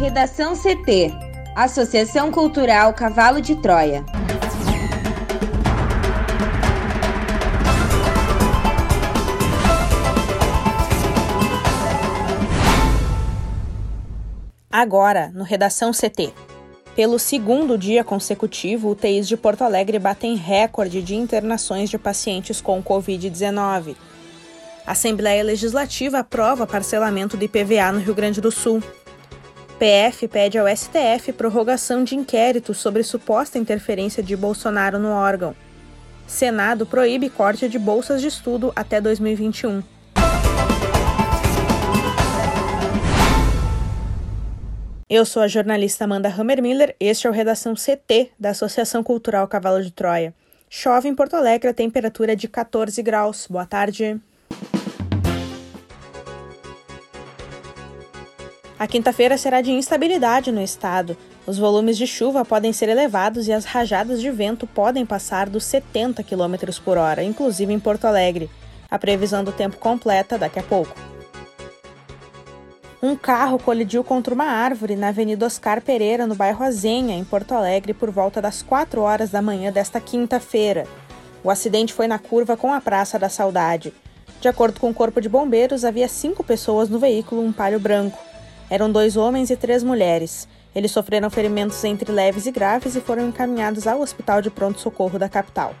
Redação CT Associação Cultural Cavalo de Troia. Agora, no Redação CT. Pelo segundo dia consecutivo, UTIs de Porto Alegre batem recorde de internações de pacientes com Covid-19. A Assembleia Legislativa aprova parcelamento do IPVA no Rio Grande do Sul. PF pede ao STF prorrogação de inquérito sobre suposta interferência de Bolsonaro no órgão. Senado proíbe corte de bolsas de estudo até 2021. Eu sou a jornalista Amanda Hammermiller, este é o Redação CT da Associação Cultural Cavalo de Troia. Chove em Porto Alegre, a temperatura é de 14 graus. Boa tarde. A quinta-feira será de instabilidade no estado. Os volumes de chuva podem ser elevados e as rajadas de vento podem passar dos 70 km por hora, inclusive em Porto Alegre. A previsão do tempo completa daqui a pouco. Um carro colidiu contra uma árvore na Avenida Oscar Pereira, no bairro Azenha, em Porto Alegre, por volta das 4 horas da manhã desta quinta-feira. O acidente foi na curva com a Praça da Saudade. De acordo com o Corpo de Bombeiros, havia cinco pessoas no veículo, um palio branco. Eram dois homens e três mulheres. Eles sofreram ferimentos entre leves e graves e foram encaminhados ao Hospital de Pronto-Socorro da capital.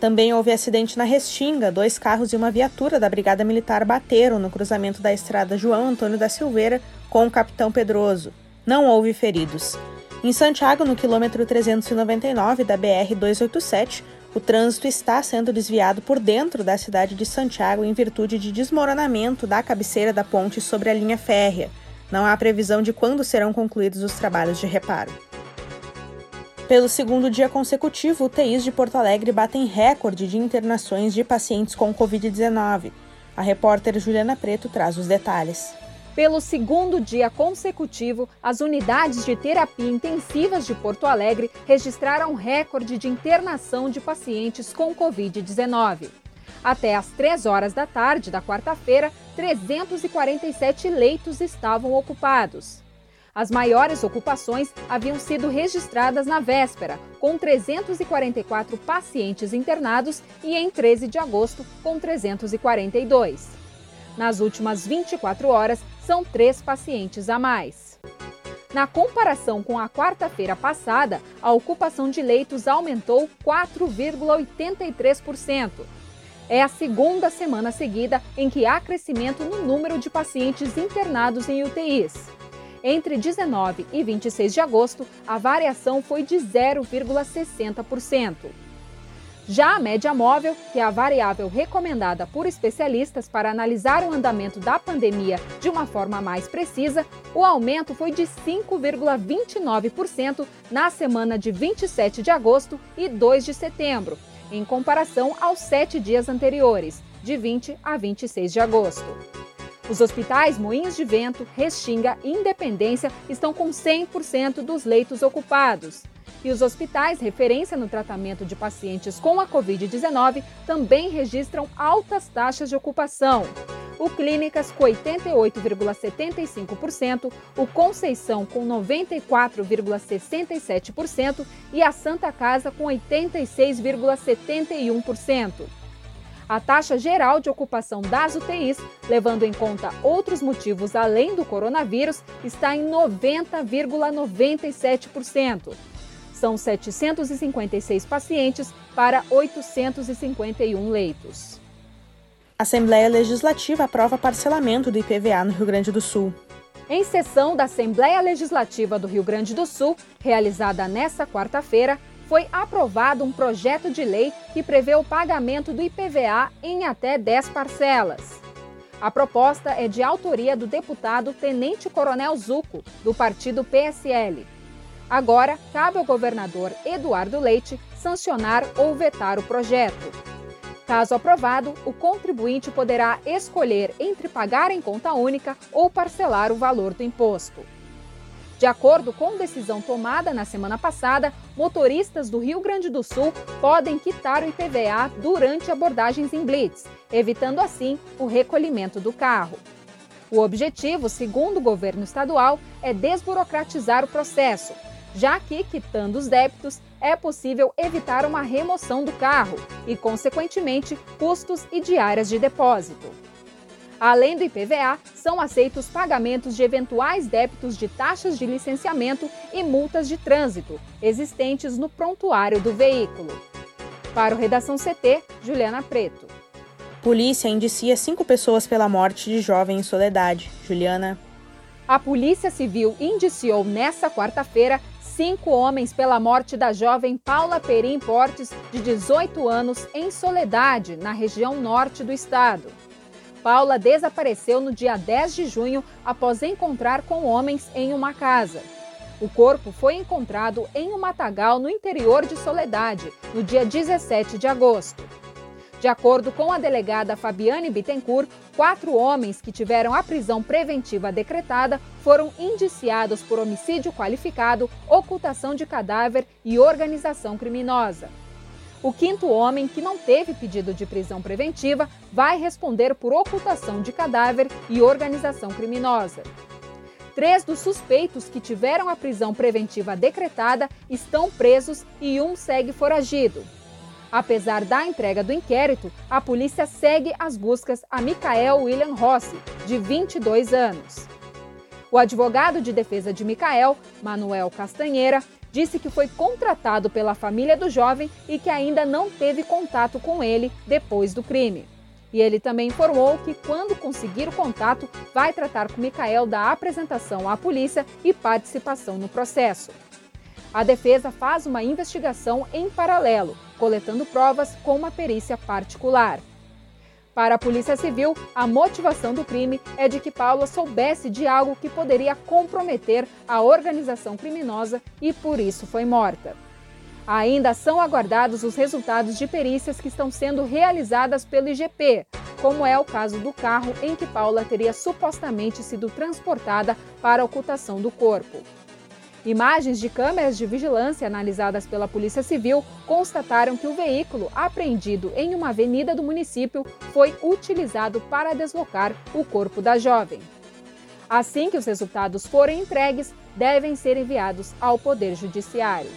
Também houve acidente na Restinga. Dois carros e uma viatura da Brigada Militar bateram no cruzamento da estrada João Antônio da Silveira com o Capitão Pedroso. Não houve feridos. Em Santiago, no quilômetro 399 da BR-287, o trânsito está sendo desviado por dentro da cidade de Santiago em virtude de desmoronamento da cabeceira da ponte sobre a linha férrea. Não há previsão de quando serão concluídos os trabalhos de reparo. Pelo segundo dia consecutivo, UTIs de Porto Alegre batem recorde de internações de pacientes com Covid-19. A repórter Juliana Preto traz os detalhes. Pelo segundo dia consecutivo, as unidades de terapia intensivas de Porto Alegre registraram recorde de internação de pacientes com Covid-19. Até às 3 horas da tarde da quarta-feira, 347 leitos estavam ocupados. As maiores ocupações haviam sido registradas na véspera, com 344 pacientes internados, e em 13 de agosto, com 342. Nas últimas 24 horas, são três pacientes a mais. Na comparação com a quarta-feira passada, a ocupação de leitos aumentou 4,83%. É a segunda semana seguida em que há crescimento no número de pacientes internados em UTIs. Entre 19 e 26 de agosto, a variação foi de 0,60%. Já a média móvel, que é a variável recomendada por especialistas para analisar o andamento da pandemia de uma forma mais precisa, o aumento foi de 5,29% na semana de 27 de agosto e 2 de setembro, em comparação aos sete dias anteriores, de 20 a 26 de agosto. Os hospitais Moinhos de Vento, Restinga e Independência estão com 100% dos leitos ocupados. E os hospitais referência no tratamento de pacientes com a Covid-19 também registram altas taxas de ocupação. O Clínicas com 88,75%, o Conceição com 94,67% e a Santa Casa com 86,71%. A taxa geral de ocupação das UTIs, levando em conta outros motivos além do coronavírus, está em 90,97%. São 756 pacientes para 851 leitos. A Assembleia Legislativa aprova parcelamento do IPVA no Rio Grande do Sul. Em sessão da Assembleia Legislativa do Rio Grande do Sul, realizada nesta quarta-feira, foi aprovado um projeto de lei que prevê o pagamento do IPVA em até 10 parcelas. A proposta é de autoria do deputado Tenente Coronel Zuco, do partido PSL. Agora, cabe ao governador Eduardo Leite sancionar ou vetar o projeto. Caso aprovado, o contribuinte poderá escolher entre pagar em conta única ou parcelar o valor do imposto. De acordo com decisão tomada na semana passada, motoristas do Rio Grande do Sul podem quitar o IPVA durante abordagens em blitz, evitando assim o recolhimento do carro. O objetivo, segundo o governo estadual, é desburocratizar o processo, já que, quitando os débitos, é possível evitar uma remoção do carro e, consequentemente, custos e diárias de depósito. Além do IPVA, são aceitos pagamentos de eventuais débitos de taxas de licenciamento e multas de trânsito existentes no prontuário do veículo. Para o Redação CT, Juliana Preto. Polícia indicia cinco pessoas pela morte de jovem em Soledade. Juliana. A Polícia Civil indiciou nesta quarta-feira cinco homens pela morte da jovem Paula Perim Portes, de 18 anos, em Soledade, na região norte do estado. Paula desapareceu no dia 10 de junho após encontrar com homens em uma casa. O corpo foi encontrado em um matagal no interior de Soledade, no dia 17 de agosto. De acordo com a delegada Fabiane Bittencourt, quatro homens que tiveram a prisão preventiva decretada foram indiciados por homicídio qualificado, ocultação de cadáver e organização criminosa. O quinto homem, que não teve pedido de prisão preventiva, vai responder por ocultação de cadáver e organização criminosa. Três dos suspeitos que tiveram a prisão preventiva decretada estão presos e um segue foragido. Apesar da entrega do inquérito, a polícia segue as buscas a Micael William Rossi, de 22 anos. O advogado de defesa de Micael, Manuel Castanheira, disse que foi contratado pela família do jovem e que ainda não teve contato com ele depois do crime. E ele também informou que, quando conseguir o contato, vai tratar com Micael da apresentação à polícia e participação no processo. A defesa faz uma investigação em paralelo, coletando provas com uma perícia particular. Para a Polícia Civil, a motivação do crime é de que Paula soubesse de algo que poderia comprometer a organização criminosa e por isso foi morta. Ainda são aguardados os resultados de perícias que estão sendo realizadas pelo IGP, como é o caso do carro em que Paula teria supostamente sido transportada para a ocultação do corpo. Imagens de câmeras de vigilância analisadas pela Polícia Civil constataram que o veículo apreendido em uma avenida do município foi utilizado para deslocar o corpo da jovem. Assim que os resultados forem entregues, devem ser enviados ao Poder Judiciário.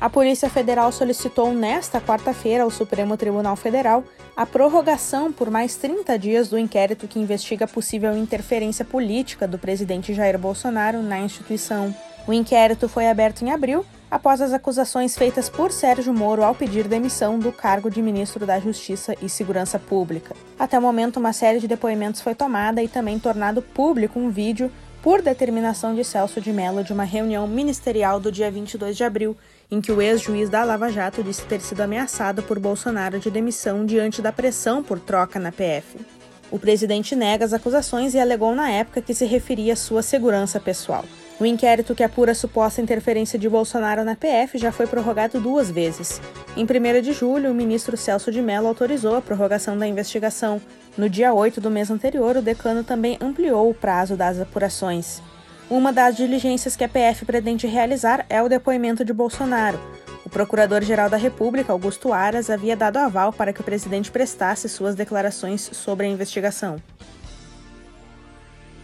A Polícia Federal solicitou nesta quarta-feira ao Supremo Tribunal Federal a prorrogação por mais 30 dias do inquérito que investiga possível interferência política do presidente Jair Bolsonaro na instituição. O inquérito foi aberto em abril, após as acusações feitas por Sérgio Moro ao pedir demissão do cargo de ministro da Justiça e Segurança Pública. Até o momento, uma série de depoimentos foi tomada e também tornado público um vídeo por determinação de Celso de Mello de uma reunião ministerial do dia 22 de abril, em que o ex-juiz da Lava Jato disse ter sido ameaçado por Bolsonaro de demissão diante da pressão por troca na PF. O presidente nega as acusações e alegou na época que se referia à sua segurança pessoal. O inquérito que apura a suposta interferência de Bolsonaro na PF já foi prorrogado duas vezes. Em 1 de julho, o ministro Celso de Mello autorizou a prorrogação da investigação. No dia 8 do mês anterior, o decano também ampliou o prazo das apurações. Uma das diligências que a PF pretende realizar é o depoimento de Bolsonaro. O Procurador-Geral da República, Augusto Aras, havia dado aval para que o presidente prestasse suas declarações sobre a investigação.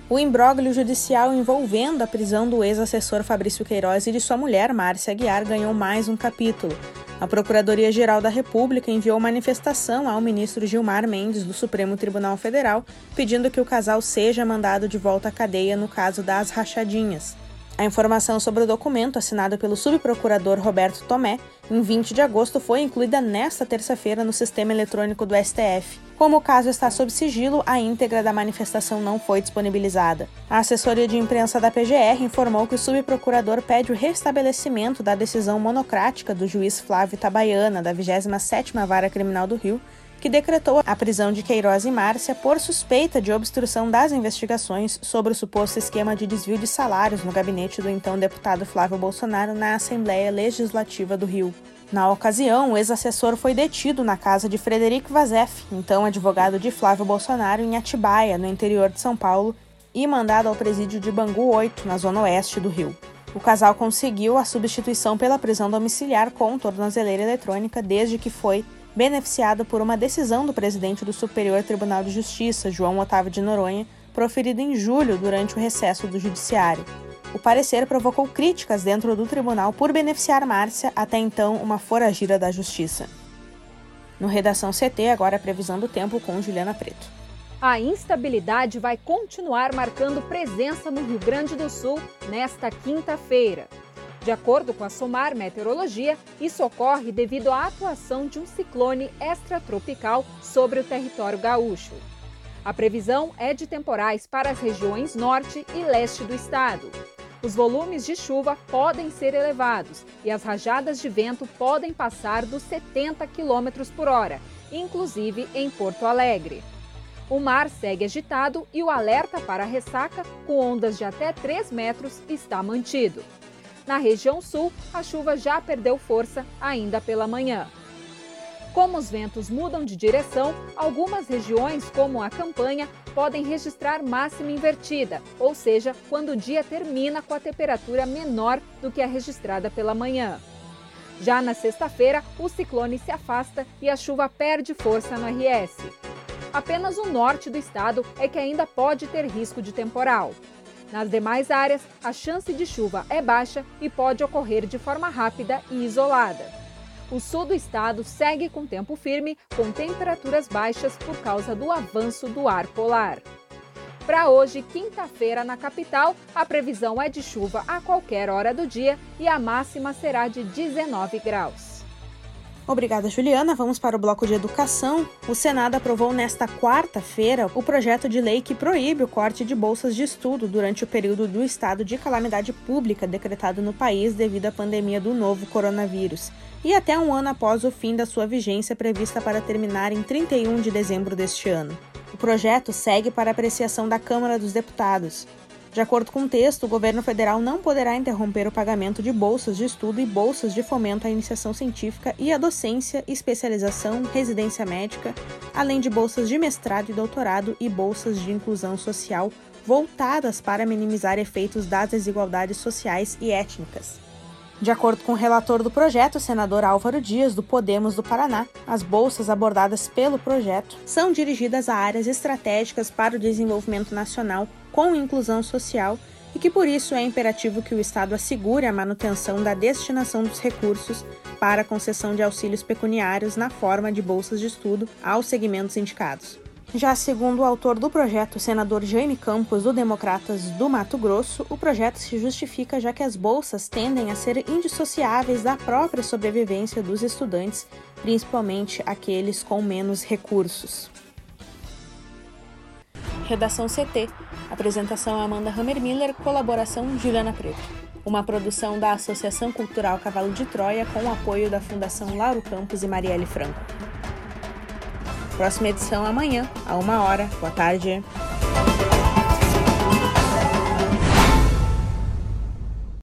O imbróglio judicial envolvendo a prisão do ex-assessor Fabrício Queiroz e de sua mulher, Márcia Aguiar, ganhou mais um capítulo. A Procuradoria-Geral da República enviou manifestação ao ministro Gilmar Mendes, do Supremo Tribunal Federal, pedindo que o casal seja mandado de volta à cadeia no caso das rachadinhas. A informação sobre o documento, assinado pelo subprocurador Roberto Tomé, em 20 de agosto, foi incluída nesta terça-feira no sistema eletrônico do STF. Como o caso está sob sigilo, a íntegra da manifestação não foi disponibilizada. A assessoria de imprensa da PGR informou que o subprocurador pede o restabelecimento da decisão monocrática do juiz Flávio Tabaiana, da 27ª Vara Criminal do Rio, que decretou a prisão de Queiroz e Márcia por suspeita de obstrução das investigações sobre o suposto esquema de desvio de salários no gabinete do então deputado Flávio Bolsonaro na Assembleia Legislativa do Rio. Na ocasião, o ex-assessor foi detido na casa de Frederico Vazef, então advogado de Flávio Bolsonaro, em Atibaia, no interior de São Paulo, e mandado ao presídio de Bangu 8, na zona oeste do Rio. O casal conseguiu a substituição pela prisão domiciliar com tornozeleira eletrônica desde que foi beneficiado por uma decisão do presidente do Superior Tribunal de Justiça, João Otávio de Noronha, proferido em julho durante o recesso do Judiciário. O parecer provocou críticas dentro do tribunal por beneficiar Márcia, até então uma foragida da Justiça. No Redação CT, agora a previsão do tempo com Juliana Preto. A instabilidade vai continuar marcando presença no Rio Grande do Sul nesta quinta-feira. De acordo com a SOMAR Meteorologia, isso ocorre devido à atuação de um ciclone extratropical sobre o território gaúcho. A previsão é de temporais para as regiões norte e leste do estado. Os volumes de chuva podem ser elevados e as rajadas de vento podem passar dos 70 km por hora, inclusive em Porto Alegre. O mar segue agitado e o alerta para ressaca, com ondas de até 3 metros, está mantido. Na região sul, a chuva já perdeu força ainda pela manhã. Como os ventos mudam de direção, algumas regiões, como a campanha, podem registrar máxima invertida, ou seja, quando o dia termina com a temperatura menor do que a registrada pela manhã. Já na sexta-feira, o ciclone se afasta e a chuva perde força no RS. Apenas o norte do estado é que ainda pode ter risco de temporal. Nas demais áreas, a chance de chuva é baixa e pode ocorrer de forma rápida e isolada. O sul do estado segue com tempo firme, com temperaturas baixas por causa do avanço do ar polar. Para hoje, quinta-feira, na capital, a previsão é de chuva a qualquer hora do dia e a máxima será de 19 graus. Obrigada, Juliana. Vamos para o bloco de educação. O Senado aprovou nesta quarta-feira o projeto de lei que proíbe o corte de bolsas de estudo durante o período do estado de calamidade pública decretado no país devido à pandemia do novo coronavírus, e até um ano após o fim da sua vigência prevista para terminar em 31 de dezembro deste ano. O projeto segue para apreciação da Câmara dos Deputados. De acordo com o texto, o governo federal não poderá interromper o pagamento de bolsas de estudo e bolsas de fomento à iniciação científica e à docência, especialização, residência médica, além de bolsas de mestrado e doutorado e bolsas de inclusão social voltadas para minimizar efeitos das desigualdades sociais e étnicas. De acordo com o relator do projeto, o senador Álvaro Dias, do Podemos do Paraná, as bolsas abordadas pelo projeto são dirigidas a áreas estratégicas para o desenvolvimento nacional com inclusão social e que por isso é imperativo que o Estado assegure a manutenção da destinação dos recursos para a concessão de auxílios pecuniários na forma de bolsas de estudo aos segmentos indicados. Já segundo o autor do projeto, senador Jaime Campos, do Democratas do Mato Grosso, o projeto se justifica já que as bolsas tendem a ser indissociáveis da própria sobrevivência dos estudantes, principalmente aqueles com menos recursos. Redação CT. Apresentação Amanda Hammermiller, colaboração Juliana Preto. Uma produção da Associação Cultural Cavalo de Troia com o apoio da Fundação Lauro Campos e Marielle Franco. Próxima edição amanhã, a uma hora. Boa tarde.